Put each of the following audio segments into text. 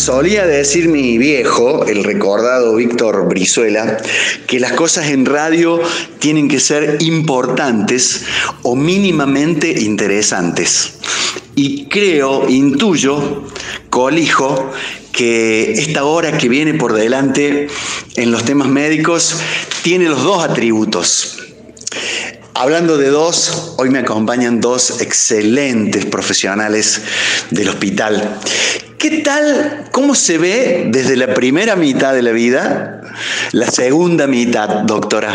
Solía decir mi viejo, el recordado Víctor Brizuela, que las cosas en radio tienen que ser importantes o mínimamente interesantes. Y creo, intuyo, colijo, que esta hora que viene por delante en los temas médicos tiene los dos atributos. Hablando de dos, hoy me acompañan dos excelentes profesionales del hospital ¿Qué tal, cómo se ve desde la primera mitad de la vida la segunda mitad, doctora?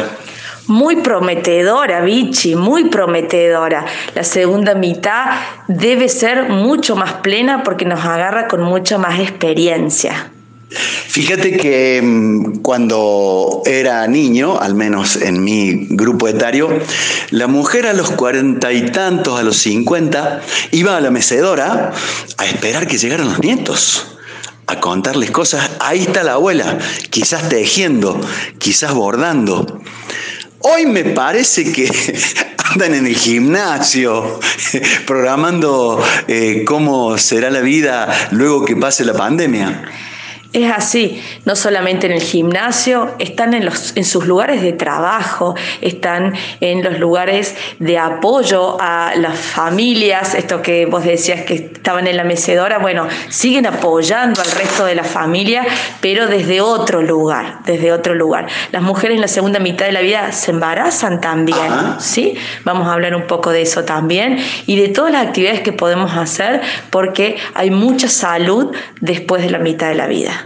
Muy prometedora, Vichy, muy prometedora. La segunda mitad debe ser mucho más plena porque nos agarra con mucha más experiencia. Fíjate que mm, cuando era niño, al menos en mi grupo etario, la mujer a los cuarenta y tantos, a los cincuenta, iba a la mecedora a esperar que llegaran los nietos a contarles cosas. Ahí está la abuela, quizás tejiendo, quizás bordando. Hoy me parece que andan en el gimnasio programando eh, cómo será la vida luego que pase la pandemia. Es así, no solamente en el gimnasio, están en, los, en sus lugares de trabajo, están en los lugares de apoyo a las familias, esto que vos decías que estaban en la mecedora, bueno, siguen apoyando al resto de la familia, pero desde otro lugar, desde otro lugar. Las mujeres en la segunda mitad de la vida se embarazan también, ¿sí? Vamos a hablar un poco de eso también y de todas las actividades que podemos hacer porque hay mucha salud después de la mitad de la vida.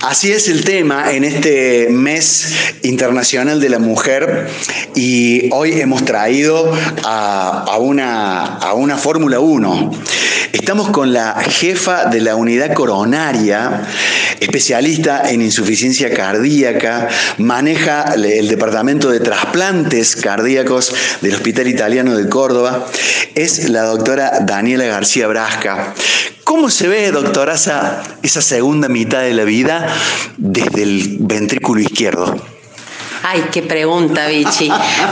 Así es el tema en este mes internacional de la mujer y hoy hemos traído a, una, a una Fórmula 1. Estamos con la jefa de la unidad coronaria, especialista en insuficiencia cardíaca, maneja el departamento de trasplantes cardíacos del Hospital Italiano de Córdoba, es la doctora Daniela García Brasca. ¿Cómo se ve, doctora, esa, esa segunda mitad de la vida desde el ventrículo izquierdo? Ay, qué pregunta, Vichy.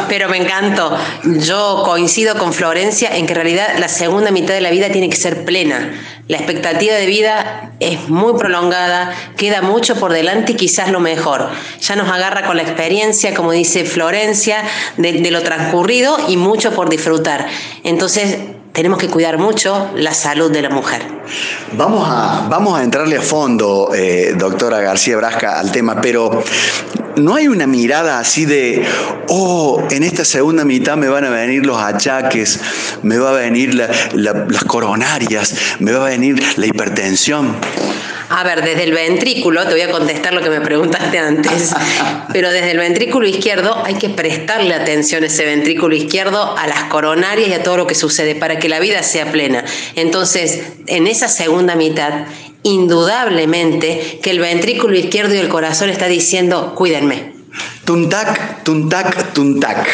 Pero me encantó. Yo coincido con Florencia en que en realidad la segunda mitad de la vida tiene que ser plena. La expectativa de vida es muy prolongada, queda mucho por delante y quizás lo mejor. Ya nos agarra con la experiencia, como dice Florencia, de, de lo transcurrido y mucho por disfrutar. Entonces, tenemos que cuidar mucho la salud de la mujer. Vamos a, vamos a entrarle a fondo, eh, doctora García Brasca, al tema, pero no hay una mirada así de, oh, en esta segunda mitad me van a venir los achaques, me va a venir las coronarias, me va a venir la hipertensión. A ver, desde el ventrículo, te voy a contestar lo que me preguntaste antes, pero desde el ventrículo izquierdo hay que prestarle atención a ese ventrículo izquierdo, a las coronarias y a todo lo que sucede para que la vida sea plena. Entonces, en esa segunda mitad, indudablemente que el ventrículo izquierdo y el corazón está diciendo, cuídenme, Tuntac, tuntac, tuntac,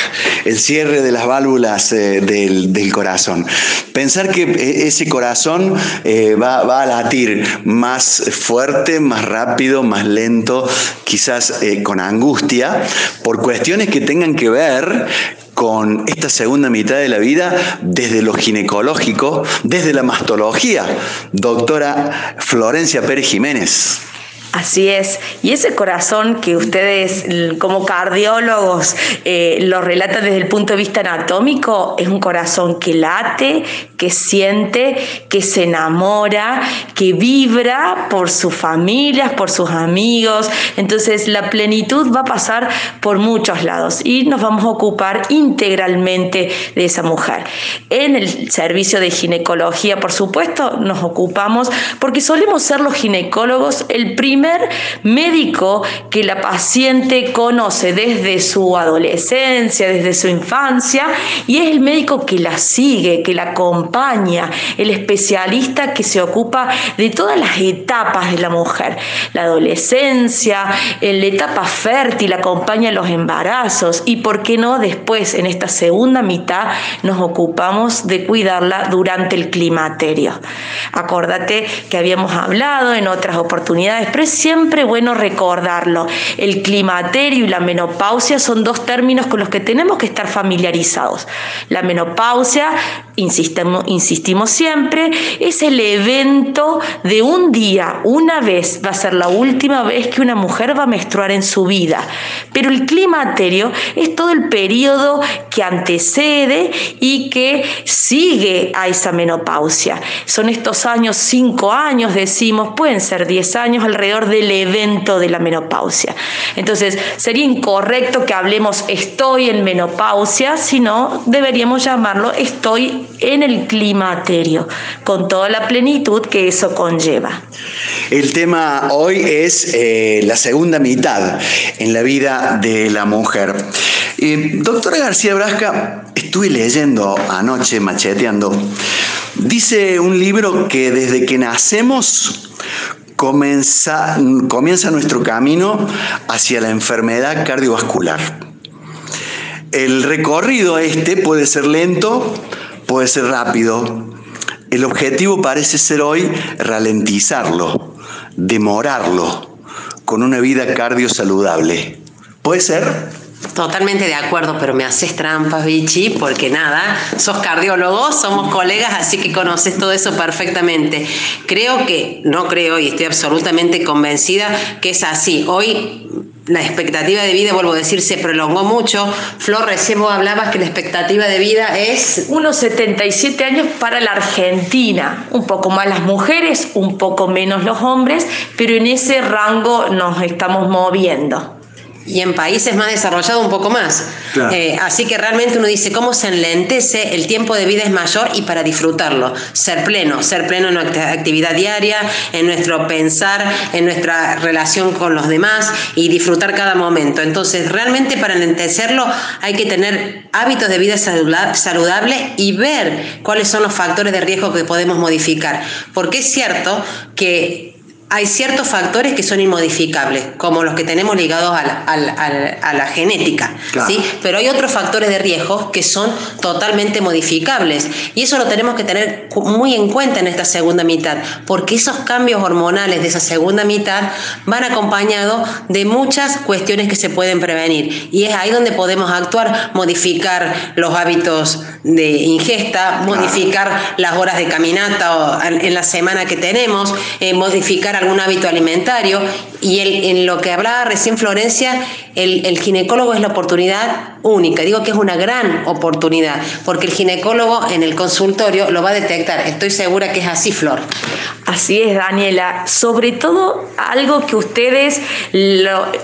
el cierre de las válvulas eh, del, corazón. Pensar que eh, ese corazón eh, va, a latir más fuerte, más rápido, más lento, quizás con angustia, por cuestiones que tengan que ver con esta segunda mitad de la vida desde lo ginecológico, desde la mastología. Doctora Florencia Pérez Jiménez. Así es. Y ese corazón que ustedes como cardiólogos eh, lo relatan desde el punto de vista anatómico, es un corazón que late, que siente, que se enamora, que vibra por sus familias, por sus amigos. Entonces la plenitud va a pasar por muchos lados y nos vamos a ocupar integralmente de esa mujer. En el servicio de ginecología, por supuesto, nos ocupamos porque solemos ser los ginecólogos el primer médico que la paciente conoce desde su adolescencia, desde su infancia, y es el médico que la sigue, que la acompaña, el especialista que se ocupa de todas las etapas de la mujer, la adolescencia, en la etapa fértil, acompaña los embarazos y, ¿por qué no, después, en esta segunda mitad, nos ocupamos de cuidarla durante el climaterio. Acordate que habíamos hablado en otras oportunidades, siempre bueno recordarlo. El climaterio y la menopausia son dos términos con los que tenemos que estar familiarizados. La menopausia, insistimos, insistimos siempre, es el evento de un día, una vez, va a ser la última vez que una mujer va a menstruar en su vida. Pero el climaterio es todo el periodo que antecede y que sigue a esa menopausia. Son estos años, cinco años, decimos, pueden ser diez años alrededor del evento de la menopausia. Entonces, sería incorrecto que hablemos estoy en menopausia, sino deberíamos llamarlo estoy en el climaterio, con toda la plenitud que eso conlleva. El tema hoy es eh, la segunda mitad en la vida de la mujer. doctora García Brasca, estuve leyendo anoche, macheteando, dice un libro que desde que nacemos comienza, comienza nuestro camino hacia la enfermedad cardiovascular. El recorrido este puede ser lento, puede ser rápido. El objetivo parece ser hoy ralentizarlo, demorarlo, con una vida cardio saludable. ¿Puede ser? Totalmente de acuerdo, pero me haces trampas, Vichy, porque nada, sos cardiólogo, somos colegas, así que conoces todo eso perfectamente. Creo que, no creo y estoy absolutamente convencida que es así. Hoy la expectativa de vida, vuelvo a decir, se prolongó mucho. Flor, recién vos hablabas que la expectativa de vida es... Unos 77 años para la Argentina. Un poco más las mujeres, un poco menos los hombres, pero en ese rango nos estamos moviendo y en países más desarrollados un poco más. Eh, así que realmente uno dice, ¿cómo se enlentece? El tiempo de vida es mayor y para disfrutarlo, ser pleno, ser pleno en nuestra actividad diaria, en nuestro pensar, en nuestra relación con los demás y disfrutar cada momento. Entonces, realmente para enlentecerlo hay que tener hábitos de vida saludables y ver cuáles son los factores de riesgo que podemos modificar. Porque es cierto que hay ciertos factores que son inmodificables, como los que tenemos ligados a la, genética, ¿sí? pero hay otros factores de riesgo que son totalmente modificables. Y eso lo tenemos que tener muy en cuenta en esta segunda mitad, porque esos cambios hormonales de esa segunda mitad van acompañados de muchas cuestiones que se pueden prevenir. Y es ahí donde podemos actuar, modificar los hábitos de ingesta, modificar las horas de caminata en la semana que tenemos, eh, modificar algún hábito alimentario. Y en lo que hablaba recién Florencia, el, el, ginecólogo es la oportunidad única. Digo que es una gran oportunidad, porque el ginecólogo en el consultorio lo va a detectar. Estoy segura que es así, Flor. Así es, Daniela. Sobre todo algo que ustedes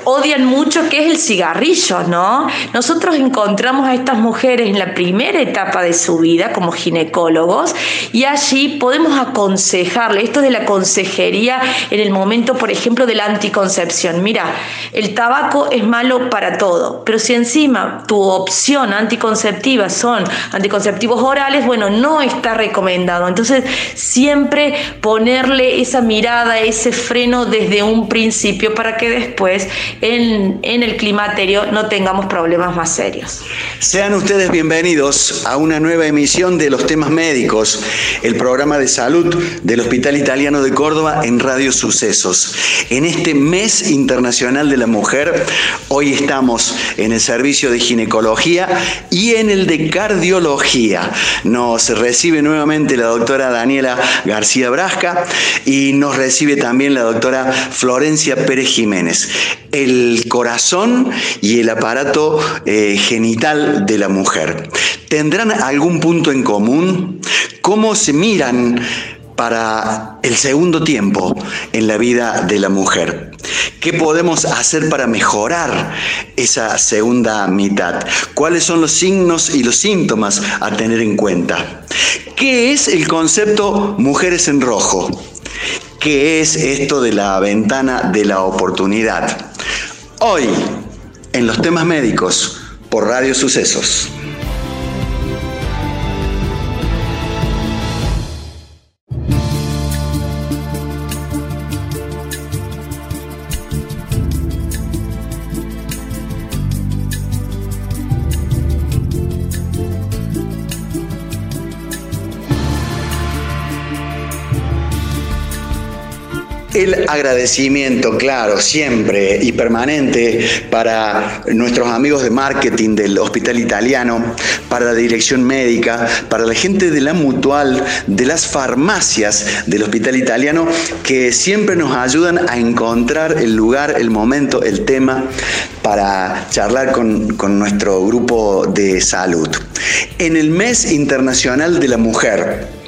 odian mucho, que es el cigarrillo, ¿no? Nosotros encontramos a estas mujeres en la primera etapa de su vida como ginecólogos y allí podemos aconsejarle, esto de la consejería en el momento, por ejemplo, de la anticoncepción. Mira, el tabaco es malo para todo, pero si encima tu opción anticonceptiva son anticonceptivos orales, bueno, no está recomendado. Entonces, siempre poner esa mirada, ese freno desde un principio para que después en, en el climaterio no tengamos problemas más serios. Sean ustedes bienvenidos a una nueva emisión de los temas médicos, el programa de salud del Hospital Italiano de Córdoba en Radio Sucesos. En este mes internacional de la mujer, hoy estamos en el servicio de ginecología y en el de cardiología. Nos recibe nuevamente la doctora Daniela García Brasca, y nos recibe también la doctora Florencia Pérez Jiménez. El corazón y el aparato eh, genital de la mujer. ¿Tendrán algún punto en común? ¿Cómo se miran para el segundo tiempo en la vida de la mujer. ¿Qué podemos hacer para mejorar esa segunda mitad? ¿Cuáles son los signos y los síntomas a tener en cuenta? ¿Qué es el concepto mujeres en rojo? ¿Qué es esto de la ventana de la oportunidad? Hoy, en los temas médicos, por Radio Sucesos. El agradecimiento, claro, siempre y permanente para nuestros amigos de marketing del Hospital Italiano, para la dirección médica, para la gente de la mutual, de las farmacias del Hospital Italiano, que siempre nos ayudan a encontrar el lugar, el momento, el tema para charlar con, con nuestro grupo de salud. En el mes internacional de la mujer,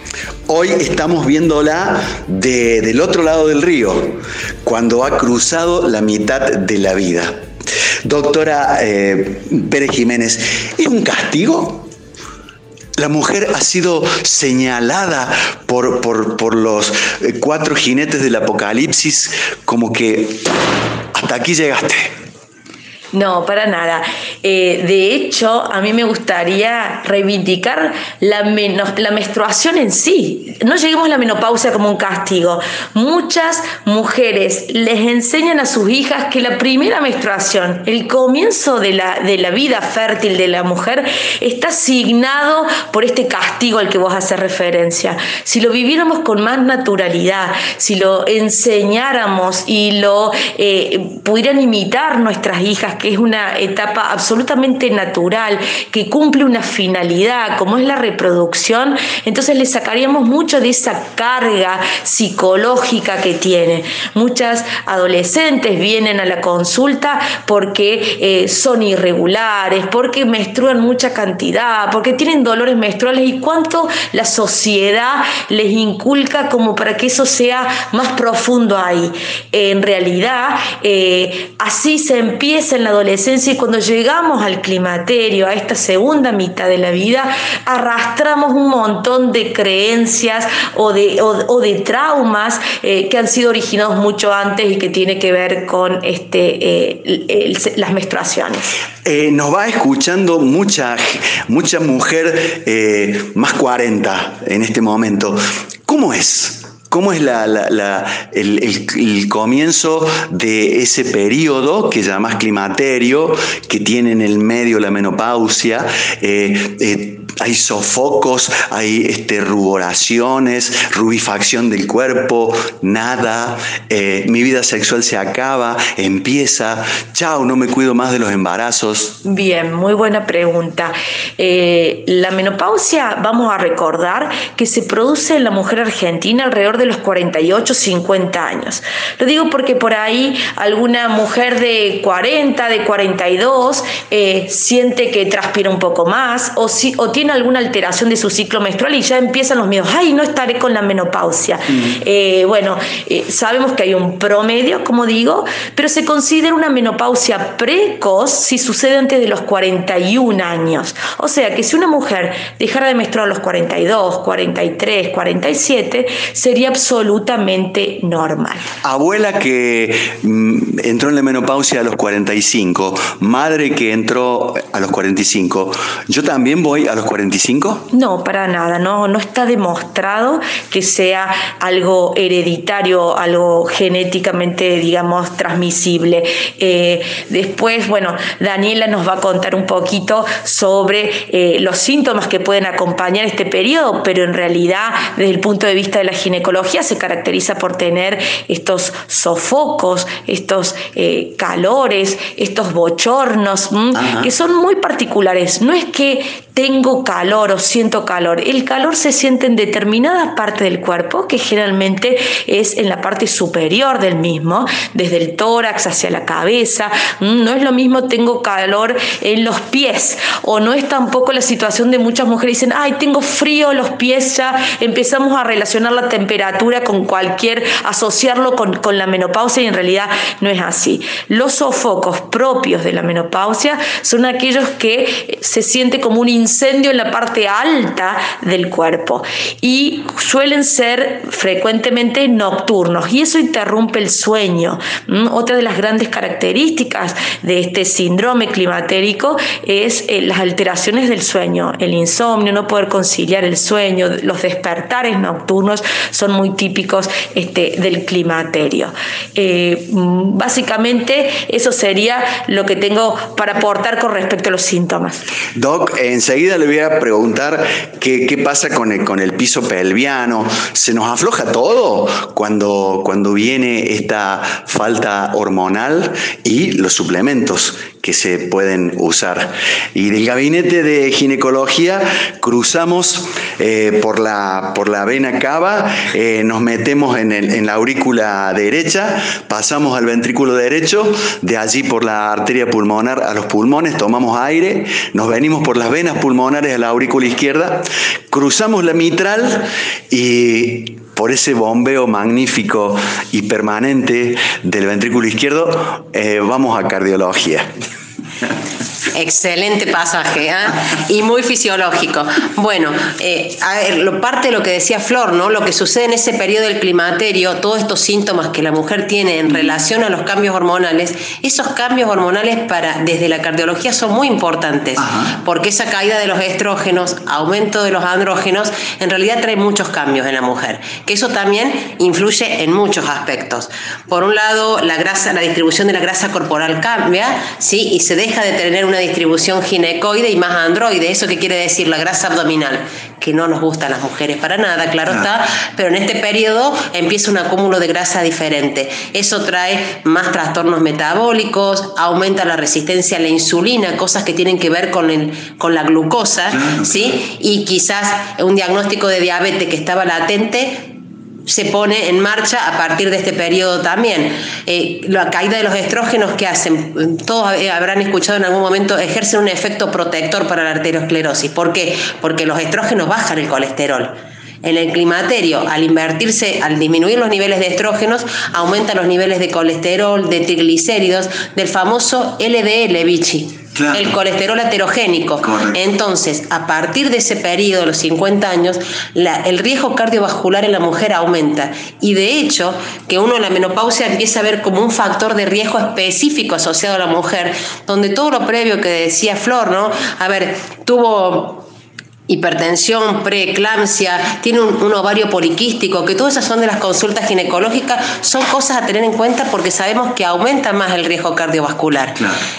Hoy estamos viéndola del otro lado del río, cuando ha cruzado la mitad de la vida. Doctora eh, Pérez Jiménez, ¿es un castigo? La mujer ha sido señalada por, por, los eh, cuatro jinetes del apocalipsis como que hasta aquí llegaste. No, para nada. Eh, de hecho, a mí me gustaría reivindicar la, la menstruación en sí. No lleguemos a la menopausia como un castigo. Muchas mujeres les enseñan a sus hijas que la primera menstruación, el comienzo de la, de la vida fértil de la mujer, está asignado por este castigo al que vos haces referencia. Si lo viviéramos con más naturalidad, si lo enseñáramos y lo eh, pudieran imitar nuestras hijas, que es una etapa absolutamente natural, que cumple una finalidad, como es la reproducción, entonces le sacaríamos mucho de esa carga psicológica que tiene. Muchas adolescentes vienen a la consulta porque eh, son irregulares, porque menstruan mucha cantidad, porque tienen dolores menstruales y cuánto la sociedad les inculca como para que eso sea más profundo ahí. En realidad, eh, así se empieza en la adolescencia y cuando llegamos al climaterio, a esta segunda mitad de la vida, arrastramos un montón de creencias o de, o, de traumas eh, que han sido originados mucho antes y que tiene que ver con este, eh, las menstruaciones. Eh, nos va escuchando mucha, mucha mujer más 40 en este momento. ¿Cómo es? ¿Cómo es el, comienzo de ese periodo que llamas climaterio, que tiene en el medio la menopausia? Eh, eh, hay sofocos, hay este, ruboraciones, rubifacción del cuerpo, nada, eh, mi vida sexual se acaba, empieza, chao, no me cuido más de los embarazos. Bien, muy buena pregunta. la menopausia, vamos a recordar que se produce en la mujer argentina alrededor de de los 48, 50 años. Lo digo porque por ahí alguna mujer de 40, de 42, eh, siente que transpira un poco más o, si, o tiene alguna alteración de su ciclo menstrual y ya empiezan los miedos, ay, no estaré con la menopausia. Mm. Eh, bueno, eh, sabemos que hay un promedio, como digo, pero se considera una menopausia precoz si sucede antes de los 41 años. O sea que si una mujer dejara de menstruar a los 42, 43, 47, sería absolutamente normal. Abuela que mm, entró en la menopausia a los 45, madre que entró a los 45, ¿yo también voy a los 45? No, para nada, no, no está demostrado que sea algo hereditario, algo genéticamente, digamos, transmisible. Eh, después, bueno, Daniela nos va a contar un poquito sobre eh, los síntomas que pueden acompañar este periodo, pero en realidad, desde el punto de vista de la ginecología, se caracteriza por tener estos sofocos, estos eh, calores, estos bochornos, que son muy particulares. No es que tengo calor o siento calor. El calor se siente en determinada parte del cuerpo, que generalmente es en la parte superior del mismo, desde el tórax hacia la cabeza. No es lo mismo tengo calor en los pies o no es tampoco la situación de muchas mujeres dicen, ay, tengo frío los pies, ya empezamos a relacionar la temperatura con cualquier, asociarlo con, con la menopausia y en realidad no es así. Los sofocos propios de la menopausia son aquellos que se siente como un incendio en la parte alta del cuerpo y suelen ser frecuentemente nocturnos y eso interrumpe el sueño. Mm, otra de las grandes características de este síndrome climatérico es eh, las alteraciones del sueño, el insomnio, no poder conciliar el sueño, los despertares nocturnos son muy típicos este, del climaterio. Eh, mm, básicamente eso sería lo que tengo para aportar con respecto a los síntomas. Doc, enseguida le voy a preguntar qué, qué pasa con el, con el piso pelviano. ¿Se nos afloja todo cuando, cuando viene esta falta hormonal y los suplementos que se pueden usar? Y del gabinete de ginecología cruzamos eh, por, la, por la vena cava, eh, nos metemos en, el, en la aurícula derecha, pasamos al ventrículo derecho, de allí por la arteria pulmonar a los pulmones, tomamos aire, nos venimos por las venas pulmonares a la aurícula izquierda, cruzamos la mitral y por ese bombeo magnífico y permanente del ventrículo izquierdo, eh, vamos a cardiología. Excelente pasaje ¿ah? y muy fisiológico. Bueno, eh, a ver, lo, parte de lo que decía Flor, ¿no? Lo que sucede en ese periodo del climaterio, todos estos síntomas que la mujer tiene en relación a los cambios hormonales, esos cambios hormonales para desde la cardiología son muy importantes, porque esa caída de los estrógenos, aumento de los andrógenos, en realidad trae muchos cambios en la mujer, que eso también influye en muchos aspectos. Por un lado, la grasa, la distribución de la grasa corporal cambia, ¿sí? Y se deja de tener una distribución ginecoide y más androide. ¿Eso qué quiere decir? La grasa abdominal, que no nos gusta a las mujeres para nada, claro está, pero en este periodo empieza un acúmulo de grasa diferente. Eso trae más trastornos metabólicos, aumenta la resistencia a la insulina, cosas que tienen que ver con, el, con la glucosa, ¿sí? Y quizás un diagnóstico de diabetes que estaba latente se pone en marcha a partir de este periodo también. Eh, la caída de los estrógenos que hacen, todos eh, habrán escuchado en algún momento, ejercen un efecto protector para la arteriosclerosis. ¿Por qué? Porque los estrógenos bajan el colesterol. En el climaterio, al invertirse, al disminuir los niveles de estrógenos, aumentan los niveles de colesterol, de triglicéridos, del famoso LDL, Vichy el colesterol aterogénico. Entonces, a partir de ese periodo, los 50 años, el riesgo cardiovascular en la mujer aumenta. Y de hecho, que uno en la menopausia empieza a ver como un factor de riesgo específico asociado a la mujer, donde todo lo previo que decía Flor, ¿no? A ver, tuvo hipertensión, preeclampsia, tiene un, ovario poliquístico, que todas esas son de las consultas ginecológicas, son cosas a tener en cuenta porque sabemos que aumenta más el riesgo cardiovascular.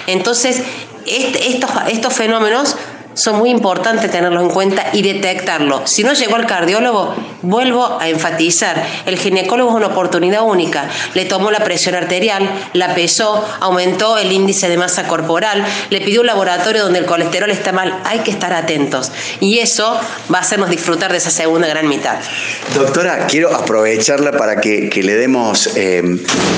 Entonces, estos, estos fenómenos son muy importantes tenerlos en cuenta y detectarlo. Si no llegó al cardiólogo, vuelvo a enfatizar, el ginecólogo es una oportunidad única. Le tomó la presión arterial, la pesó, aumentó el índice de masa corporal, le pidió un laboratorio donde el colesterol está mal. Hay que estar atentos. Y eso va a hacernos disfrutar de esa segunda gran mitad. Doctora, quiero aprovecharla para que, le demos, eh,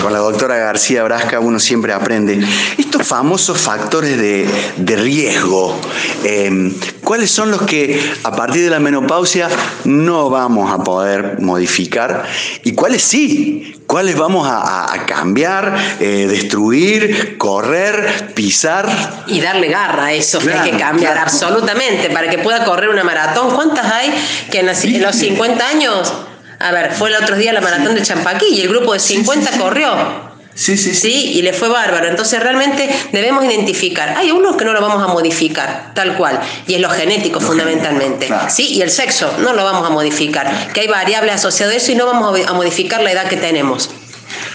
con la doctora García Brasca, uno siempre aprende, estos famosos factores de, riesgo. Eh, Em, ¿Cuáles son los que a partir de la menopausia no vamos a poder modificar? ¿Y cuáles sí? ¿Cuáles vamos a, cambiar, eh, destruir, correr, pisar? Y darle garra a eso que hay que cambiar absolutamente para que pueda correr una maratón. ¿Cuántas hay que en, los 50 años? A ver, fue el otro día la maratón de Champaquí y el grupo de 50 corrió. Sí, sí, sí. y le fue bárbaro. Entonces realmente debemos identificar. Hay unos que no lo vamos a modificar, tal cual, y es lo genético fundamentalmente. Sí, y el sexo no lo vamos a modificar, que hay variables asociadas a eso y no vamos a modificar la edad que tenemos.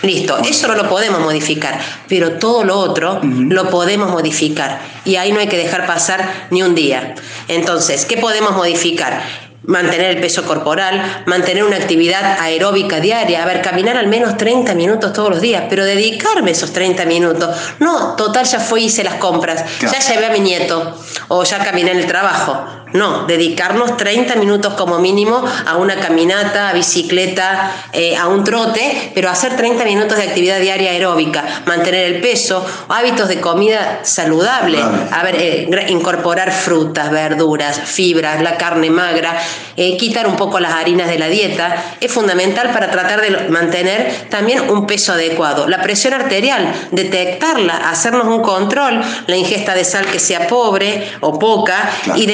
Listo, eso no lo podemos modificar, pero todo lo otro lo podemos modificar y ahí no hay que dejar pasar ni un día. Entonces, ¿qué podemos modificar? Mantener el peso corporal, mantener una actividad aeróbica diaria, a ver, caminar al menos 30 minutos todos los días, pero dedicarme esos 30 minutos. No, total, ya fui, hice las compras, ya llevé a mi nieto o ya caminé en el trabajo. No, dedicarnos 30 minutos como mínimo a una caminata, a bicicleta, eh, a un trote, pero hacer 30 minutos de actividad diaria aeróbica, mantener el peso, hábitos de comida saludable, a ver, eh, incorporar frutas, verduras, fibras, la carne magra, eh, quitar un poco las harinas de la dieta, es fundamental para tratar de mantener también un peso adecuado. La presión arterial, detectarla, hacernos un control, la ingesta de sal que sea pobre o poca y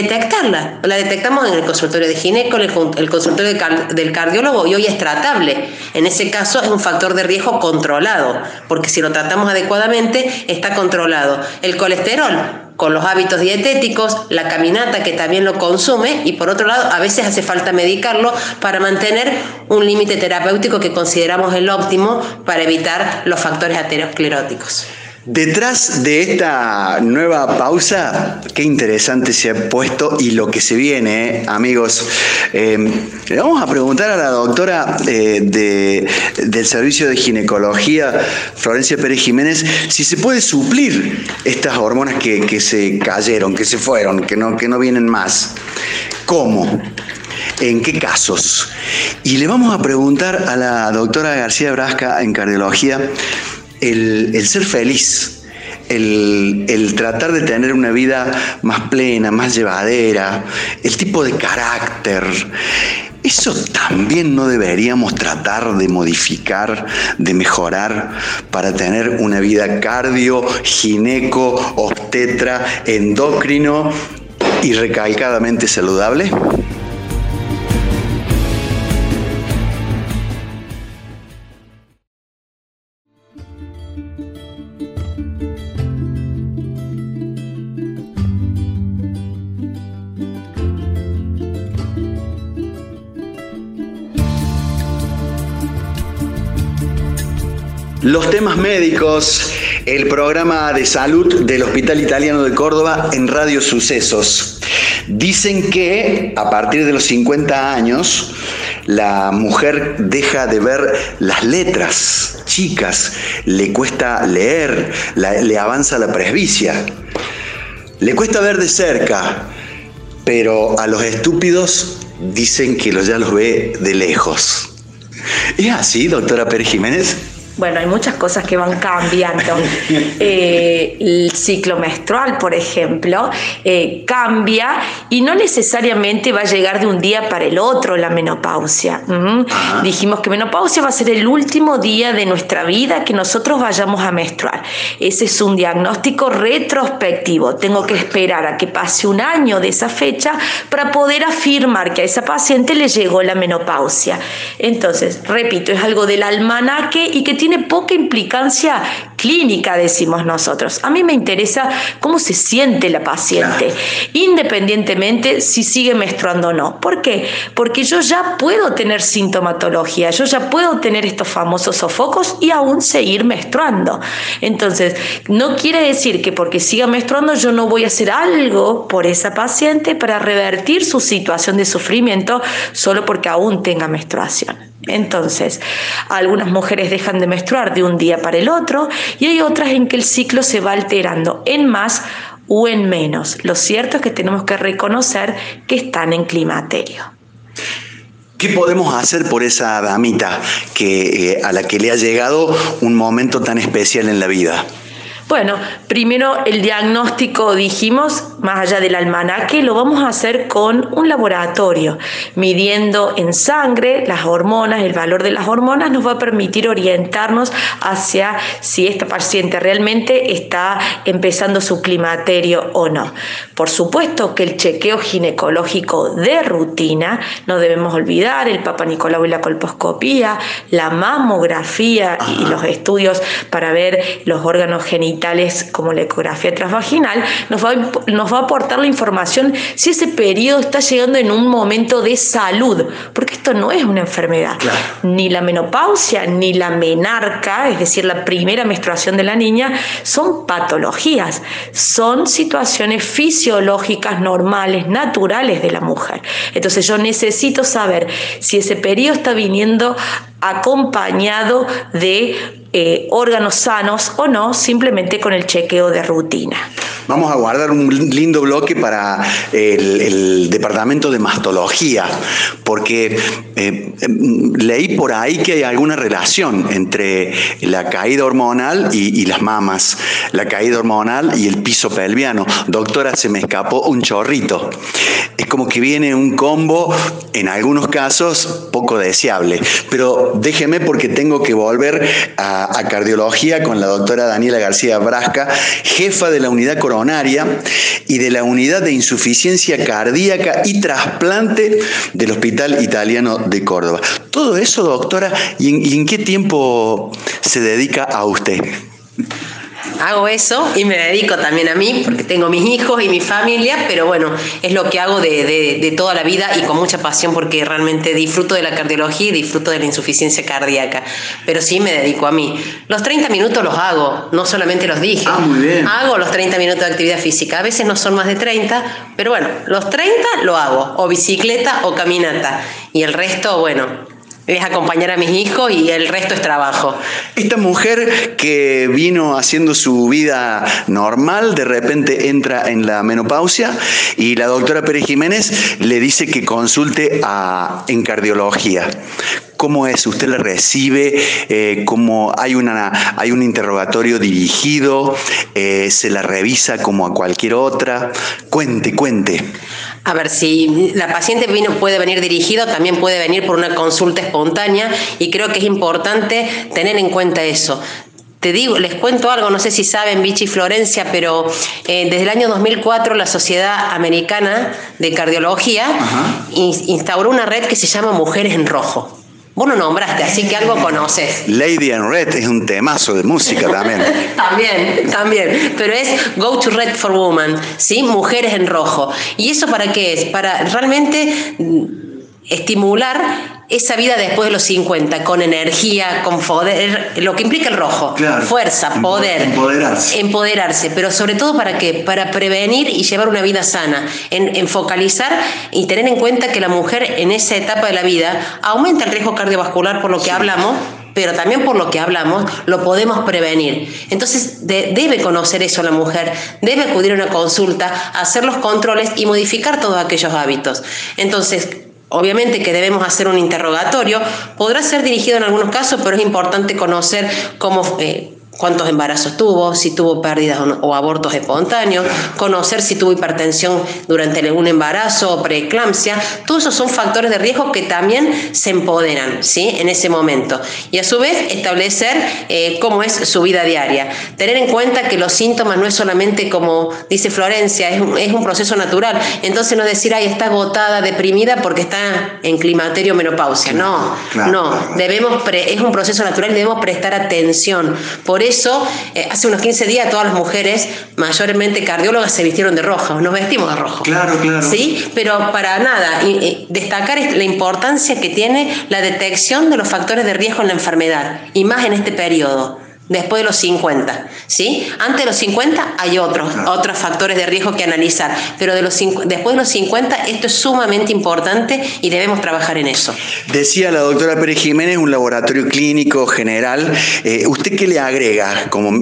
la detectamos en el consultorio de gineco, en el, consultorio del cardiólogo y hoy es tratable. En ese caso es un factor de riesgo controlado, porque si lo tratamos adecuadamente está controlado. El colesterol, con los hábitos dietéticos, la caminata que también lo consume y por otro lado a veces hace falta medicarlo para mantener un límite terapéutico que consideramos el óptimo para evitar los factores ateroscleróticos. Detrás de esta nueva pausa, qué interesante se ha puesto y lo que se viene, ¿eh? amigos. Em, le vamos a preguntar a la doctora eh, del Servicio de Ginecología, Florencia Pérez Jiménez, si se puede suplir estas hormonas que, se cayeron, que se fueron, que no, que no vienen más. ¿Cómo? ¿En qué casos? Y le vamos a preguntar a la doctora García Brasca en cardiología el, ser feliz, el, tratar de tener una vida más plena, más llevadera, el tipo de carácter. Eso también no deberíamos tratar de modificar, de mejorar para tener una vida cardio, gineco, obstetra, endocrino y recalcadamente saludable. Los temas médicos, el programa de salud del Hospital Italiano de Córdoba en Radio Sucesos. Dicen que a partir de los 50 años la mujer deja de ver las letras chicas, le cuesta leer, le avanza la presbicia, le cuesta ver de cerca, pero a los estúpidos dicen que ya los ve de lejos. ¿Es así, doctora Pérez Jiménez? Bueno, hay muchas cosas que van cambiando. Eh, el ciclo menstrual, por ejemplo, eh, cambia y no necesariamente va a llegar de un día para el otro la menopausia. Dijimos que menopausia va a ser el último día de nuestra vida que nosotros vayamos a menstruar. Ese es un diagnóstico retrospectivo. Tengo que esperar a que pase un año de esa fecha para poder afirmar que a esa paciente le llegó la menopausia. Entonces, repito, es algo del almanaque y que tiene tiene poca implicancia clínica, decimos nosotros. A mí me interesa cómo se siente la paciente, independientemente si sigue menstruando o no. ¿Por qué? Porque yo ya puedo tener sintomatología, yo ya puedo tener estos famosos sofocos y aún seguir menstruando. Entonces, no quiere decir que porque siga menstruando yo no voy a hacer algo por esa paciente para revertir su situación de sufrimiento solo porque aún tenga menstruación. Entonces, algunas mujeres dejan de menstruar de un día para el otro y hay otras en que el ciclo se va alterando en más o en menos. Lo cierto es que tenemos que reconocer que están en climaterio. ¿Qué podemos hacer por esa damita que, eh, a la que le ha llegado un momento tan especial en la vida? Bueno, primero el diagnóstico, dijimos, más allá del almanaque, lo vamos a hacer con un laboratorio, midiendo en sangre las hormonas, el valor de las hormonas nos va a permitir orientarnos hacia si esta paciente realmente está empezando su climaterio o no. Por supuesto que el chequeo ginecológico de rutina, no debemos olvidar el Papa Nicolau y la colposcopía, la mamografía y los estudios para ver los órganos genitales como la ecografía transvaginal, nos va, nos va a aportar la información si ese periodo está llegando en un momento de salud, porque esto no es una enfermedad. Ni la menopausia, ni la menarca, es decir, la primera menstruación de la niña, son patologías, son situaciones fisiológicas normales, naturales de la mujer. Entonces yo necesito saber si ese periodo está viniendo acompañado de eh, órganos sanos o no, simplemente con el chequeo de rutina. Vamos a guardar un lindo bloque para el, departamento de mastología, porque eh, leí por ahí que hay alguna relación entre la caída hormonal y, las mamas, la caída hormonal y el piso pelviano. Doctora, se me escapó un chorrito. Es como que viene un combo, en algunos casos, poco deseable. Pero déjeme porque tengo que volver a, a cardiología con la doctora Daniela García Brasca, jefa de la unidad coronaria y de la unidad de insuficiencia cardíaca y trasplante del Hospital Italiano de Córdoba. Todo eso, doctora, ¿y en, qué tiempo se dedica a usted? Hago eso y me dedico también a mí, porque tengo mis hijos y mi familia, pero bueno, es lo que hago de, de, toda la vida y con mucha pasión porque realmente disfruto de la cardiología y disfruto de la insuficiencia cardíaca. Pero sí me dedico a mí. Los 30 minutos los hago, no solamente los dije. Ah, muy bien. Hago los 30 minutos de actividad física. A veces no son más de 30, pero bueno, los 30 lo hago, o bicicleta o caminata. Y el resto, bueno, es acompañar a mis hijos y el resto es trabajo. Esta mujer que vino haciendo su vida normal, de repente entra en la menopausia y la doctora Pérez Jiménez le dice que consulte en cardiología. ¿Cómo es? ¿Usted la recibe? Eh, ¿Cómo hay, una, hay un interrogatorio dirigido? Eh, ¿Se la revisa como a cualquier otra? Cuente, cuente. A ver, si la paciente vino, puede venir dirigido, también puede venir por una consulta espontánea y creo que es importante tener en cuenta eso. Te digo, les cuento algo, no sé si saben, Vichy y Florencia, pero eh, desde el año 2004 la Sociedad Americana de Cardiología instauró una red que se llama Mujeres en Rojo. Vos no nombraste, así que algo conoces. Lady in Red es un temazo de música también. también, también. Pero es Go to Red for Women, ¿sí? Mujeres en rojo. ¿Y eso para qué es? Para realmente estimular esa vida después de los 50, con energía, con poder, lo que implica el rojo, fuerza, poder, empoderarse. empoderarse, pero sobre todo para qué? Para prevenir y llevar una vida sana, en, focalizar y tener en cuenta que la mujer en esa etapa de la vida aumenta el riesgo cardiovascular por lo que hablamos, pero también por lo que hablamos, lo podemos prevenir. Entonces debe conocer eso la mujer, debe acudir a una consulta, hacer los controles y modificar todos aquellos hábitos. Entonces, Obviamente que debemos hacer un interrogatorio, podrá ser dirigido en algunos casos, pero es importante conocer cómo eh, cuántos embarazos tuvo, si tuvo pérdidas o abortos espontáneos, conocer si tuvo hipertensión durante un embarazo o preeclampsia, todos esos son factores de riesgo que también se empoderan ¿sí? en ese momento. Y a su vez establecer eh, cómo es su vida diaria. Tener en cuenta que los síntomas no es solamente como dice Florencia, es un, es un proceso natural. Entonces no decir, ay, está agotada, deprimida porque está en climaterio menopausia. No, no, debemos es un proceso natural y debemos prestar atención. Por eso, eh, hace unos 15 días todas las mujeres, mayormente cardiólogas, se vistieron de rojo, nos vestimos de rojo. Claro, claro. ¿Sí? Pero para nada, y, destacar la importancia que tiene la detección de los factores de riesgo en la enfermedad, y más en este periodo después de los 50, ¿sí? Antes de los 50 hay otros, otros factores de riesgo que analizar, pero de los, después de los 50 esto es sumamente importante y debemos trabajar en eso. Decía la doctora Pérez Jiménez, un laboratorio clínico general, eh, ¿usted qué le agrega? Como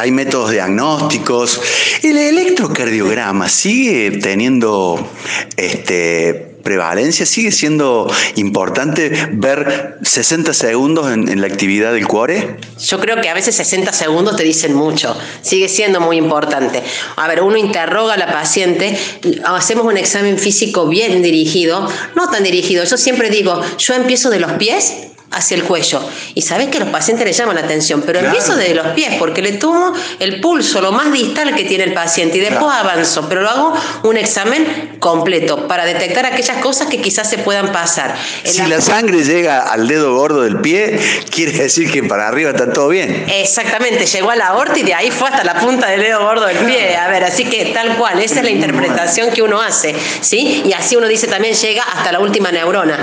hay métodos diagnósticos, el electrocardiograma sigue teniendo este prevalencia? ¿Sigue siendo importante ver 60 segundos en, la actividad del cuore? Yo creo que a veces 60 segundos te dicen mucho, sigue siendo muy importante. A ver, uno interroga a la paciente, hacemos un examen físico bien dirigido, no tan dirigido, yo siempre digo, yo empiezo de los pies hacia el cuello. Y sabes que los pacientes les llama la atención, pero empiezo desde los pies, porque le tomo el pulso, lo más distal que tiene el paciente, y después avanzo, pero lo hago un examen completo para detectar aquellas cosas que quizás se puedan pasar. Si la... sangre llega al dedo gordo del pie, quiere decir que para arriba está todo bien. Exactamente, llegó a la aorta y de ahí fue hasta la punta del dedo gordo del pie. A ver, así que tal cual, esa es la interpretación que uno hace, ¿sí? Y así uno dice también llega hasta la última neurona.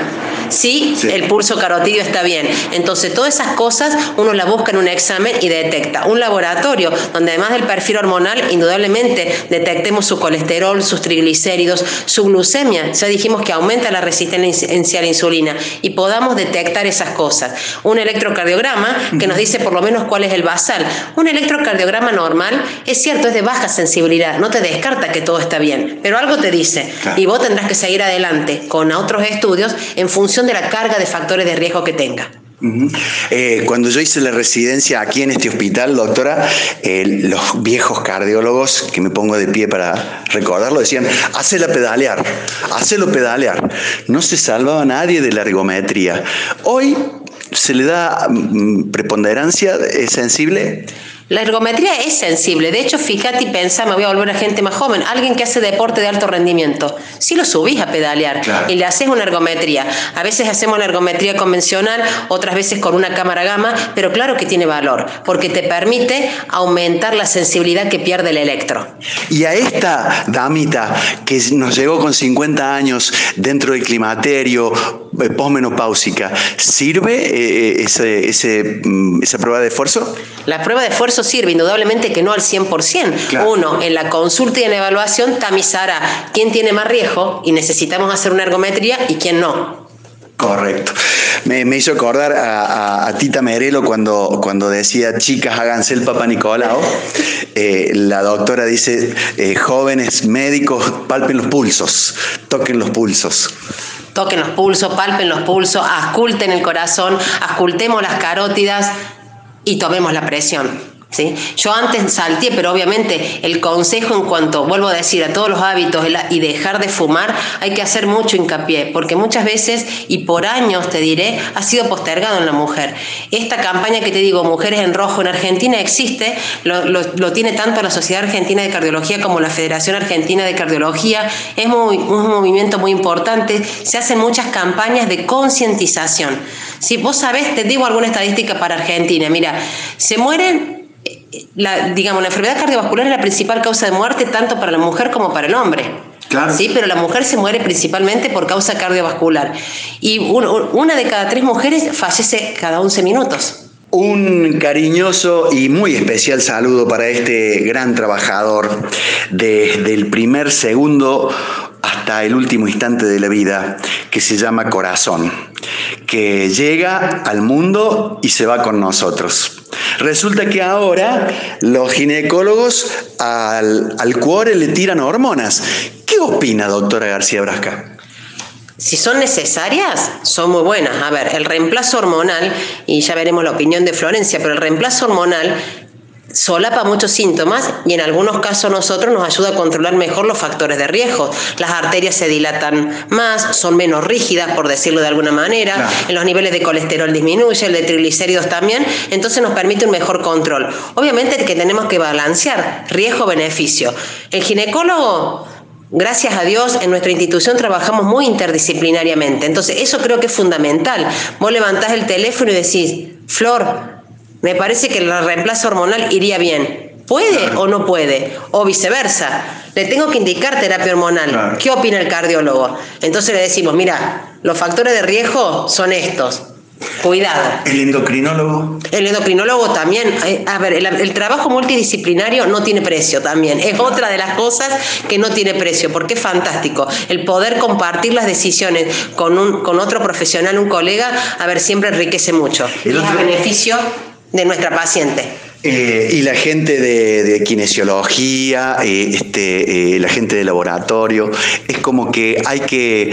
Sí, sí. el pulso carotidio está bien. Entonces, todas esas cosas uno las busca en un examen y detecta. Un laboratorio donde además del perfil hormonal, indudablemente detectemos su colesterol, sus triglicéridos, su glucemia. Ya dijimos que aumenta la resistencia a la insulina y podamos detectar esas cosas. Un electrocardiograma que nos dice por lo menos cuál es el basal. Un electrocardiograma normal es cierto, es de baja sensibilidad, no te descarta que todo está bien, pero algo te dice y vos tendrás que seguir adelante con otros estudios en función de la carga de factores de riesgo que tengas. Eh, cuando yo hice la residencia aquí en este hospital, doctora, eh, los viejos cardiólogos, que me pongo de pie para recordarlo, decían, hacela pedalear, hacelo pedalear. No se salvaba nadie de la ergometría. Hoy se le da mm, preponderancia, sensible. La ergometría es sensible. De hecho, fíjate y pensa, me voy a volver a gente más joven. Alguien que hace deporte de alto rendimiento. Si lo subís a pedalear y le haces una ergometría. A veces hacemos una ergometría convencional, otras veces con una cámara gama, pero claro que tiene valor, porque te permite aumentar la sensibilidad que pierde el electro. Y a esta damita que nos llegó con 50 años dentro del climaterio, eh, posmenopáusica, ¿sirve eh, ese, mm, esa prueba de esfuerzo? La prueba de esfuerzo sirve, indudablemente que no al 100%. Uno, en la consulta y en la evaluación tamizará quién tiene más riesgo y necesitamos hacer una ergometría y quién no. Correcto. Me, hizo acordar a, Tita Merelo cuando, cuando decía, chicas, háganse el Papa Nicolau. Eh, la doctora dice, eh, jóvenes médicos, palpen los pulsos, toquen los pulsos toquen los pulsos, palpen los pulsos, asculten el corazón, ascultemos las carótidas y tomemos la presión. ¿Sí? Yo antes salté, pero obviamente el consejo en cuanto, vuelvo a decir, a todos los hábitos y dejar de fumar, hay que hacer mucho hincapié, porque muchas veces, y por años te diré, ha sido postergado en la mujer. Esta campaña que te digo, Mujeres en Rojo en Argentina, existe, lo, tiene tanto la Sociedad Argentina de Cardiología como la Federación Argentina de Cardiología, es muy, un movimiento muy importante, se hacen muchas campañas de concientización. Si vos sabés, te digo alguna estadística para Argentina, mira, se mueren la, digamos, la enfermedad cardiovascular es la principal causa de muerte tanto para la mujer como para el hombre. Claro. Sí, pero la mujer se muere principalmente por causa cardiovascular. Y una de cada tres mujeres fallece cada 11 minutos. Un cariñoso y muy especial saludo para este gran trabajador desde el primer segundo hasta el último instante de la vida, que se llama corazón, que llega al mundo y se va con nosotros. Resulta que ahora los ginecólogos al, al cuore le tiran hormonas. ¿Qué opina, doctora García Brasca? Si son necesarias, son muy buenas. A ver, el reemplazo hormonal, y ya veremos la opinión de Florencia, pero el reemplazo hormonal solapa muchos síntomas y en algunos casos nosotros nos ayuda a controlar mejor los factores de riesgo. Las arterias se dilatan más, son menos rígidas, por decirlo de alguna manera, en los niveles de colesterol disminuye, el de triglicéridos también, entonces nos permite un mejor control. Obviamente que tenemos que balancear riesgo-beneficio. El ginecólogo Gracias a Dios, en nuestra institución trabajamos muy interdisciplinariamente. Entonces, eso creo que es fundamental. Vos levantás el teléfono y decís, Flor, me parece que el reemplazo hormonal iría bien. ¿Puede o no puede? O viceversa. Le tengo que indicar terapia hormonal. ¿Qué opina el cardiólogo? Entonces le decimos, mira, los factores de riesgo son estos. Cuidado. ¿El endocrinólogo? El endocrinólogo también. Eh, a ver, el, trabajo multidisciplinario no tiene precio también. Es otra de las cosas que no tiene precio, porque es fantástico. El poder compartir las decisiones con, un, con otro profesional, un colega, a ver, siempre enriquece mucho. Y es a beneficio de nuestra paciente. Eh, y la gente de, kinesiología, eh, este, eh, la gente de laboratorio, es como que hay que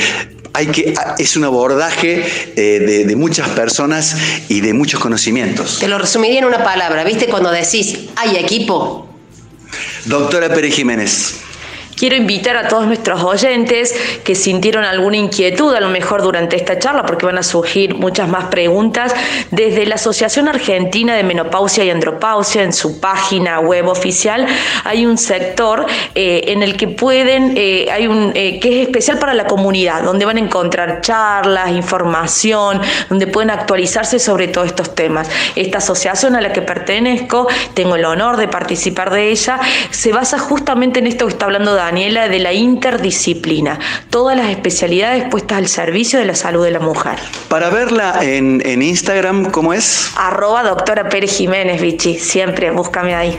hay que, es un abordaje de, de, muchas personas y de muchos conocimientos. Te lo resumiría en una palabra, ¿viste? Cuando decís, hay equipo. Doctora Pérez Jiménez. Quiero invitar a todos nuestros oyentes que sintieron alguna inquietud a lo mejor durante esta charla, porque van a surgir muchas más preguntas, desde la Asociación Argentina de Menopausia y Andropausia, en su página web oficial, hay un sector eh, en el que pueden, eh, hay un eh, que es especial para la comunidad, donde van a encontrar charlas, información, donde pueden actualizarse sobre todos estos temas. Esta asociación a la que pertenezco, tengo el honor de participar de ella, se basa justamente en esto que está hablando Daniela, de la interdisciplina, todas las especialidades puestas al servicio de la salud de la mujer. Para verla en, Instagram, ¿cómo es? Arroba doctora Pérez Jiménez, Vichy, siempre, búscame ahí.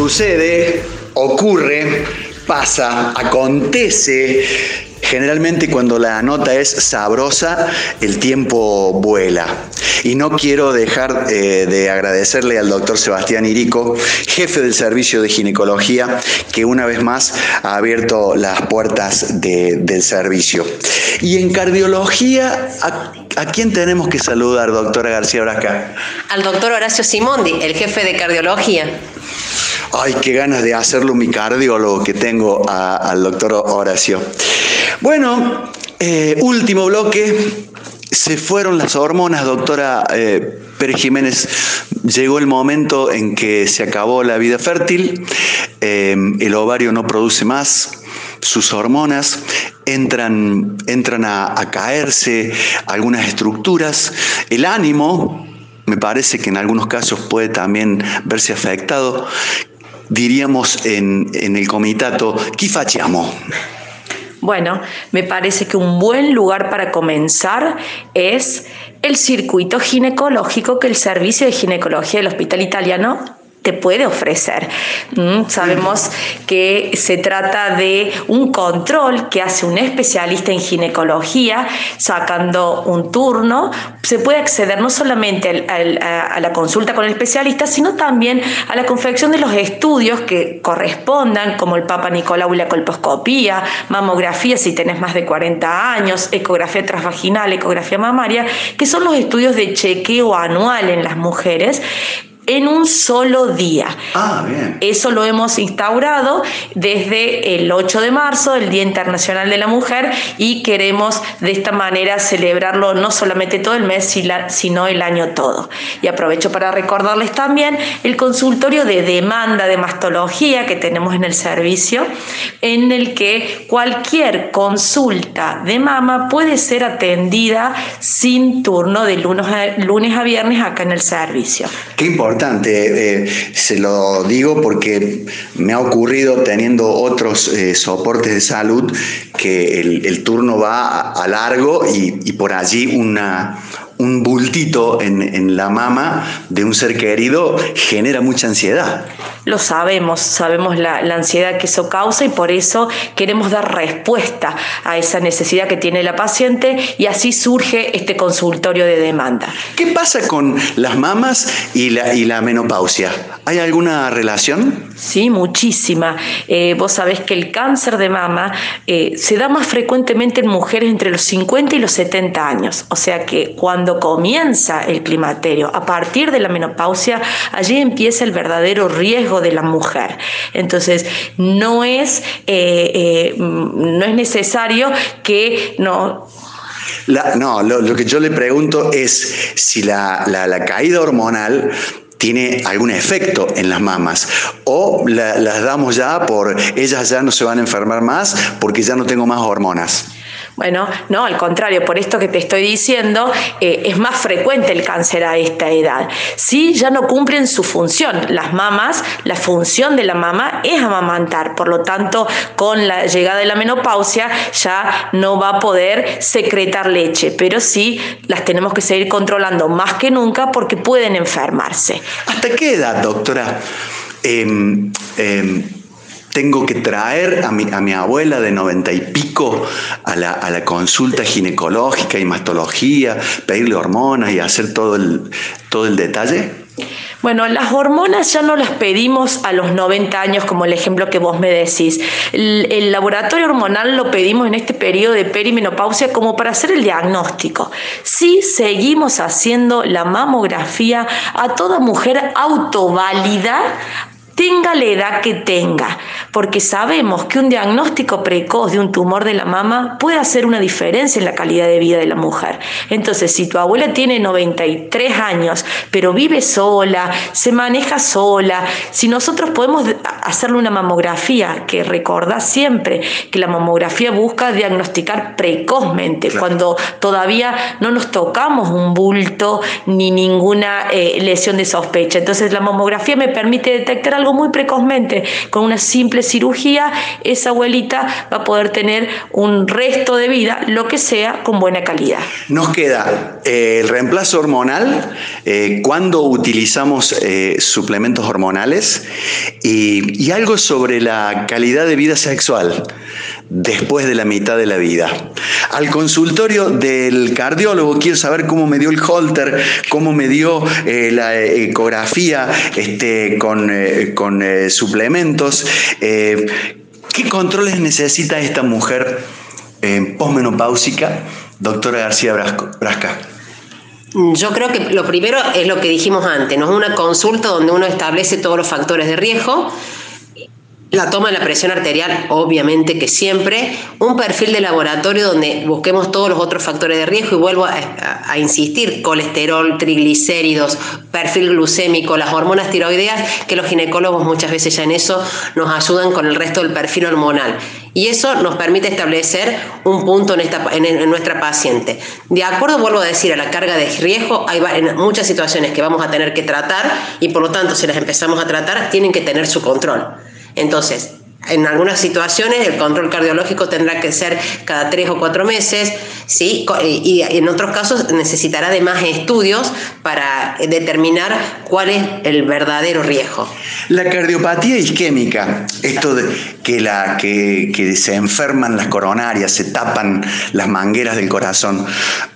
Sucede, ocurre, pasa, acontece Generalmente cuando la nota es sabrosa, el tiempo vuela. Y no quiero dejar eh, de agradecerle al doctor Sebastián Irico, jefe del servicio de ginecología, que una vez más ha abierto las puertas del servicio. Y en cardiología, ¿a, quién tenemos que saludar, doctora García Brasca? Al doctor Horacio Simondi, el jefe de cardiología. Ay, qué ganas de hacerlo mi cardiólogo que tengo al doctor Horacio. Bueno, eh, último bloque. Se fueron las hormonas, doctora eh, Pérez Jiménez. Llegó el momento en que se acabó la vida fértil, eh, el ovario no produce más sus hormonas, entran, entran a, a caerse algunas estructuras, el ánimo, me parece que en algunos casos puede también verse afectado. Diríamos en, en el comitato, ¿qué facciamo? Bueno, me parece que un buen lugar para comenzar es el circuito ginecológico que el Servicio de Ginecología del Hospital Italiano puede ofrecer. Mm, sabemos que se trata de un control que hace un especialista en ginecología sacando un turno. Se puede acceder no solamente a la consulta con el especialista, sino también a la confección de los estudios que correspondan, como el Papa Nicolau la colposcopía, mamografía si tenés más de 40 años, ecografía transvaginal, ecografía mamaria, que son los estudios de chequeo anual en las mujeres en un solo día. Ah, bien. Eso lo hemos instaurado desde el 8 de marzo, el Día Internacional de la Mujer, y queremos de esta manera celebrarlo no solamente todo el mes, sino el año todo. Y aprovecho para recordarles también el consultorio de demanda de mastología que tenemos en el servicio, en el que cualquier consulta de mama puede ser atendida sin turno de lunes a, lunes a viernes acá en el servicio. Qué importante eh, se lo digo porque me ha ocurrido teniendo otros eh, soportes de salud que el, turno va a, largo y, por allí una, un bultito en, en, la mama de un ser querido genera mucha ansiedad. Lo sabemos, sabemos la, ansiedad que eso causa y por eso queremos dar respuesta a esa necesidad que tiene la paciente y así surge este consultorio de demanda. ¿Qué pasa con las mamas y la, y la menopausia? ¿Hay alguna relación? Sí, muchísima. Eh, vos sabés que el cáncer de mama eh, se da más frecuentemente en mujeres entre los 50 y los 70 años. O sea que cuando comienza el climaterio, a partir de la menopausia, allí empieza el verdadero riesgo de la mujer. Entonces, no es, eh, eh, no es necesario que no no, lo, que yo le pregunto es si la, caída hormonal tiene algún efecto en las mamas o las damos ya por ellas ya no se van a enfermar más porque ya no tengo más hormonas. Bueno, no, al contrario, por esto que te estoy diciendo, eh, es más frecuente el cáncer a esta edad. Sí, ya no cumplen su función. Las mamas, la función de la mama es amamantar, por lo tanto, con la llegada de la menopausia ya no va a poder secretar leche, pero sí las tenemos que seguir controlando más que nunca porque pueden enfermarse. ¿Hasta qué edad, doctora? Em, em, tengo que traer a mi, a mi abuela de noventa y pico a la, consulta ginecológica y mastología, pedirle hormonas y hacer todo el, todo el detalle? Bueno, las hormonas ya no las pedimos a los 90 años, como el ejemplo que vos me decís. El, el, laboratorio hormonal lo pedimos en este periodo de perimenopausia como para hacer el diagnóstico. Sí seguimos haciendo la mamografía a toda mujer autoválida tenga la edad que tenga, porque sabemos que un diagnóstico precoz de un tumor de la mama puede hacer una diferencia en la calidad de vida de la mujer. Entonces, si tu abuela tiene 93 años, pero vive sola, se maneja sola, si nosotros podemos hacerle una mamografía, que recordá siempre que la mamografía busca diagnosticar precozmente, cuando todavía no nos tocamos un bulto ni ninguna eh, lesión de sospecha. Entonces, la mamografía me permite detectar algo muy precozmente, con una simple cirugía, esa abuelita va a poder tener un resto de vida, lo que sea, con buena calidad. Nos queda eh, el reemplazo hormonal, eh, cuando utilizamos eh, suplementos hormonales y, algo sobre la calidad de vida sexual. Después de la mitad de la vida. Al consultorio del cardiólogo quiero saber cómo me dio el holter, cómo me dio eh, la ecografía este, con, eh, con eh, suplementos. ¿Qué controles necesita esta mujer posmenopáusica, doctora García Brasca? Yo creo que lo primero es lo que dijimos antes, ¿no? Es una consulta donde uno establece todos los factores de riesgo la toma de la presión arterial, obviamente que siempre. Un perfil de laboratorio donde busquemos todos los otros factores de riesgo y vuelvo a, insistir, colesterol, triglicéridos, perfil glucémico, las hormonas tiroideas, que los ginecólogos muchas veces ya en eso nos ayudan con el resto del perfil hormonal. Y eso nos permite establecer un punto en, esta, en, nuestra paciente. De acuerdo, vuelvo a decir, a la carga de riesgo, hay muchas situaciones que vamos a tener que tratar y por lo tanto, si las empezamos a tratar, tienen que tener su control. Entonces, en algunas situaciones el control cardiológico tendrá que ser cada tres o cuatro meses, ¿sí? y en otros casos necesitará de más estudios para determinar cuál es el verdadero riesgo. La cardiopatía isquémica, esto de que, la, que, que se enferman las coronarias, se tapan las mangueras del corazón,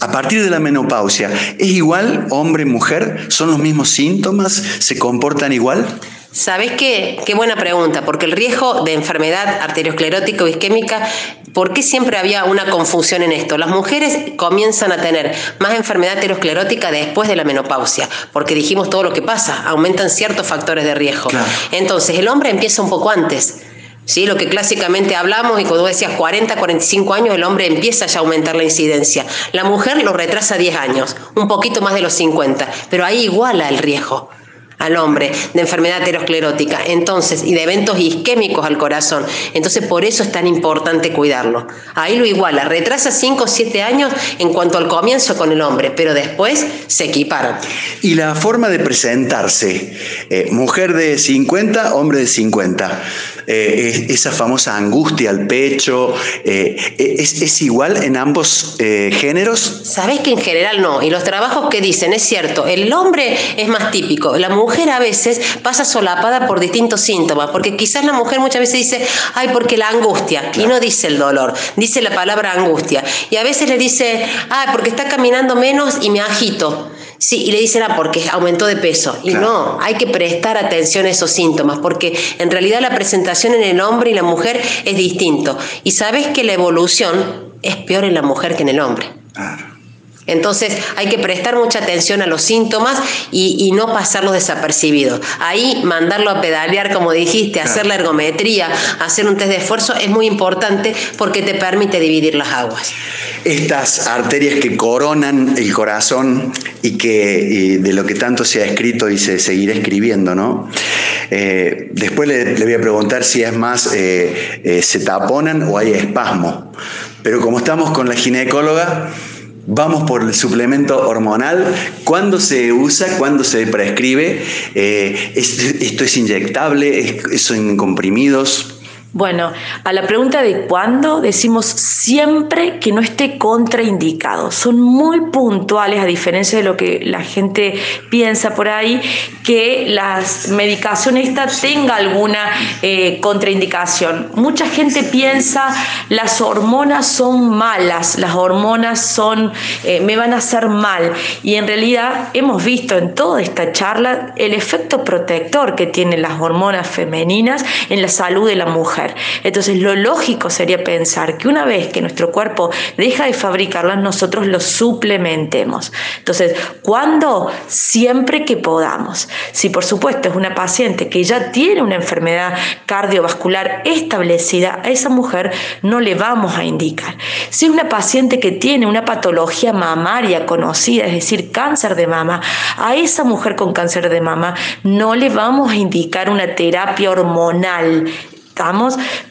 a partir de la menopausia, ¿es igual hombre-mujer? ¿Son los mismos síntomas? ¿Se comportan igual? ¿Sabés qué? Qué buena pregunta, porque el riesgo de enfermedad arteriosclerótica o isquémica, ¿por qué siempre había una confusión en esto? Las mujeres comienzan a tener más enfermedad arteriosclerótica después de la menopausia, porque dijimos todo lo que pasa, aumentan ciertos factores de riesgo. Entonces, el hombre empieza un poco antes. ¿Sí? Lo que clásicamente hablamos, y cuando decías 40, 45 años, el hombre empieza ya a aumentar la incidencia. La mujer lo retrasa 10 años, un poquito más de los 50, pero ahí iguala el riesgo al hombre de enfermedad aterosclerótica, entonces, y de eventos isquémicos al corazón. Entonces, por eso es tan importante cuidarlo. Ahí lo iguala, retrasa 5 o 7 años en cuanto al comienzo con el hombre, pero después se equiparan. Y la forma de presentarse, eh, mujer de 50, hombre de 50. Eh, esa famosa angustia al pecho, eh, ¿es, igual en ambos géneros? Sabes que en general no, y los trabajos que dicen, es cierto, el hombre es más típico, la mujer a veces pasa solapada por distintos síntomas, porque quizás la mujer muchas veces dice, ay, porque la angustia, y no dice el dolor, dice la palabra angustia, y a veces le dice, ay, porque está caminando menos y me agito. Sí, y le dicen, ah, porque aumentó de peso. Y no, hay que prestar atención a esos síntomas, porque en realidad la presentación en el hombre y la mujer es distinto. Y sabes que la evolución es peor en la mujer que en el hombre. Claro. Entonces hay que prestar mucha atención a los síntomas y, no pasarlos desapercibidos. Ahí mandarlo a pedalear, como dijiste, hacer la ergometría, hacer un test de esfuerzo es muy importante porque te permite dividir las aguas. Estas arterias que coronan el corazón y que de lo que tanto se ha escrito y se seguirá escribiendo, ¿no? Eh, después le, voy a preguntar si es más eh, eh, se taponan o hay espasmo. Pero como estamos con la ginecóloga, Vamos por el suplemento hormonal. ¿Cuándo se usa? ¿Cuándo se prescribe? Eh, ¿Esto es inyectable? ¿Son comprimidos? Bueno, a la pregunta de cuándo decimos siempre que no esté contraindicado. Son muy puntuales, a diferencia de lo que la gente piensa por ahí, que las medicaciones esta tenga alguna eh, contraindicación. Mucha gente piensa las hormonas son malas, las hormonas son eh, me van a hacer mal y en realidad hemos visto en toda esta charla el efecto protector que tienen las hormonas femeninas en la salud de la mujer. Entonces lo lógico sería pensar que una vez que nuestro cuerpo deja de fabricarlas, nosotros lo suplementemos. Entonces, ¿cuándo? Siempre que podamos. Si por supuesto es una paciente que ya tiene una enfermedad cardiovascular establecida, a esa mujer no le vamos a indicar. Si es una paciente que tiene una patología mamaria conocida, es decir, cáncer de mama, a esa mujer con cáncer de mama no le vamos a indicar una terapia hormonal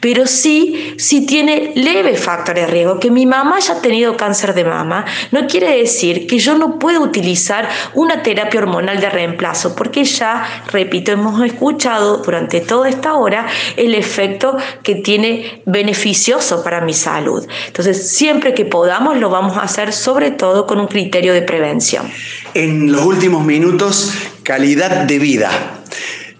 pero sí, sí tiene leve factor de riesgo. Que mi mamá haya tenido cáncer de mama no quiere decir que yo no pueda utilizar una terapia hormonal de reemplazo, porque ya, repito, hemos escuchado durante toda esta hora el efecto que tiene beneficioso para mi salud. Entonces, siempre que podamos, lo vamos a hacer, sobre todo con un criterio de prevención. En los últimos minutos, calidad de vida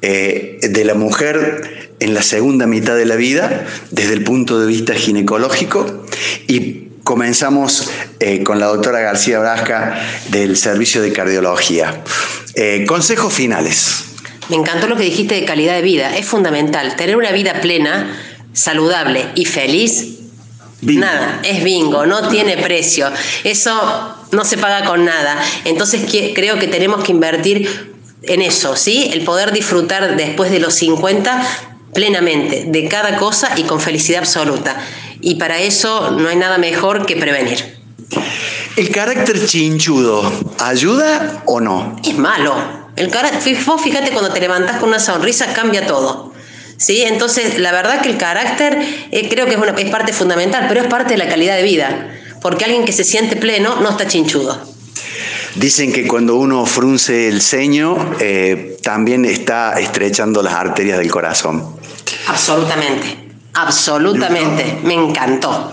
eh, de la mujer en la segunda mitad de la vida desde el punto de vista ginecológico y comenzamos eh, con la doctora García Brasca del Servicio de Cardiología. Eh, consejos finales. Me encantó lo que dijiste de calidad de vida. Es fundamental. Tener una vida plena, saludable y feliz. Nada, es bingo, no tiene precio. Eso no se paga con nada. Entonces creo que tenemos que invertir en eso, ¿sí? El poder disfrutar después de los 50 plenamente de cada cosa y con felicidad absoluta. Y para eso no hay nada mejor que prevenir. ¿El carácter chinchudo ayuda o no? Es malo. El carácter, vos fíjate cuando te levantás con una sonrisa cambia todo. ¿Sí? Entonces, la verdad que el carácter eh, creo que es, una, es parte fundamental, pero es parte de la calidad de vida, porque alguien que se siente pleno no está chinchudo. Dicen que cuando uno frunce el ceño, eh, también está estrechando las arterias del corazón. Absolutamente, absolutamente, me encantó.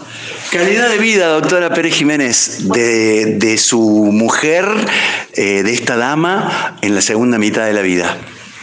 Calidad de vida, doctora Pérez Jiménez, de, su mujer, eh, de esta dama, en la segunda mitad de la vida.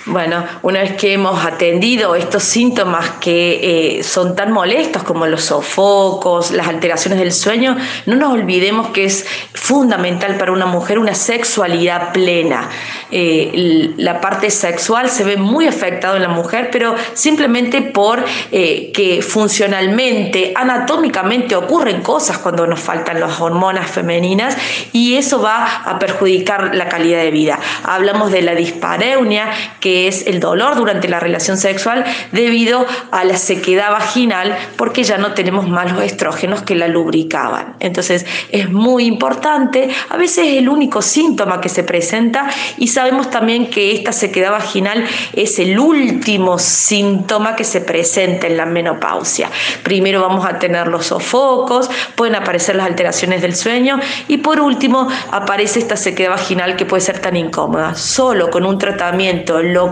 Bueno, una vez que hemos atendido estos síntomas que eh, son tan molestos como los sofocos, las alteraciones del sueño, no nos olvidemos que es fundamental para una mujer una sexualidad plena. Eh, la parte sexual se ve muy afectada en la mujer, pero simplemente por eh, que funcionalmente, anatómicamente ocurren cosas cuando nos faltan las hormonas femeninas y eso va a perjudicar la calidad de vida. Hablamos de la dispareunia, que es el dolor durante la relación sexual debido a la sequedad vaginal porque ya no tenemos más los estrógenos que la lubricaban. Entonces es muy importante, a veces es el único síntoma que se presenta y sabemos también que esta sequedad vaginal es el último síntoma que se presenta en la menopausia. Primero vamos a tener los sofocos, pueden aparecer las alteraciones del sueño y por último aparece esta sequedad vaginal que puede ser tan incómoda. Solo con un tratamiento lo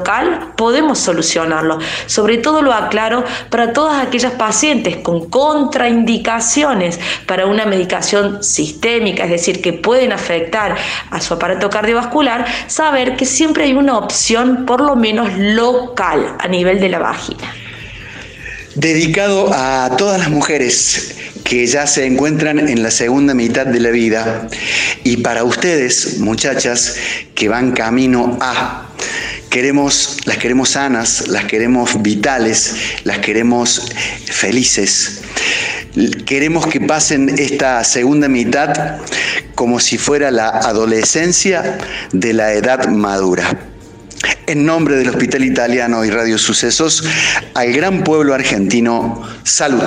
podemos solucionarlo. Sobre todo lo aclaro para todas aquellas pacientes con contraindicaciones para una medicación sistémica, es decir, que pueden afectar a su aparato cardiovascular, saber que siempre hay una opción por lo menos local a nivel de la vagina. Dedicado a todas las mujeres que ya se encuentran en la segunda mitad de la vida y para ustedes, muchachas, que van camino a Queremos, las queremos sanas, las queremos vitales, las queremos felices. Queremos que pasen esta segunda mitad como si fuera la adolescencia de la edad madura. En nombre del Hospital Italiano y Radio Sucesos, al gran pueblo argentino, salud.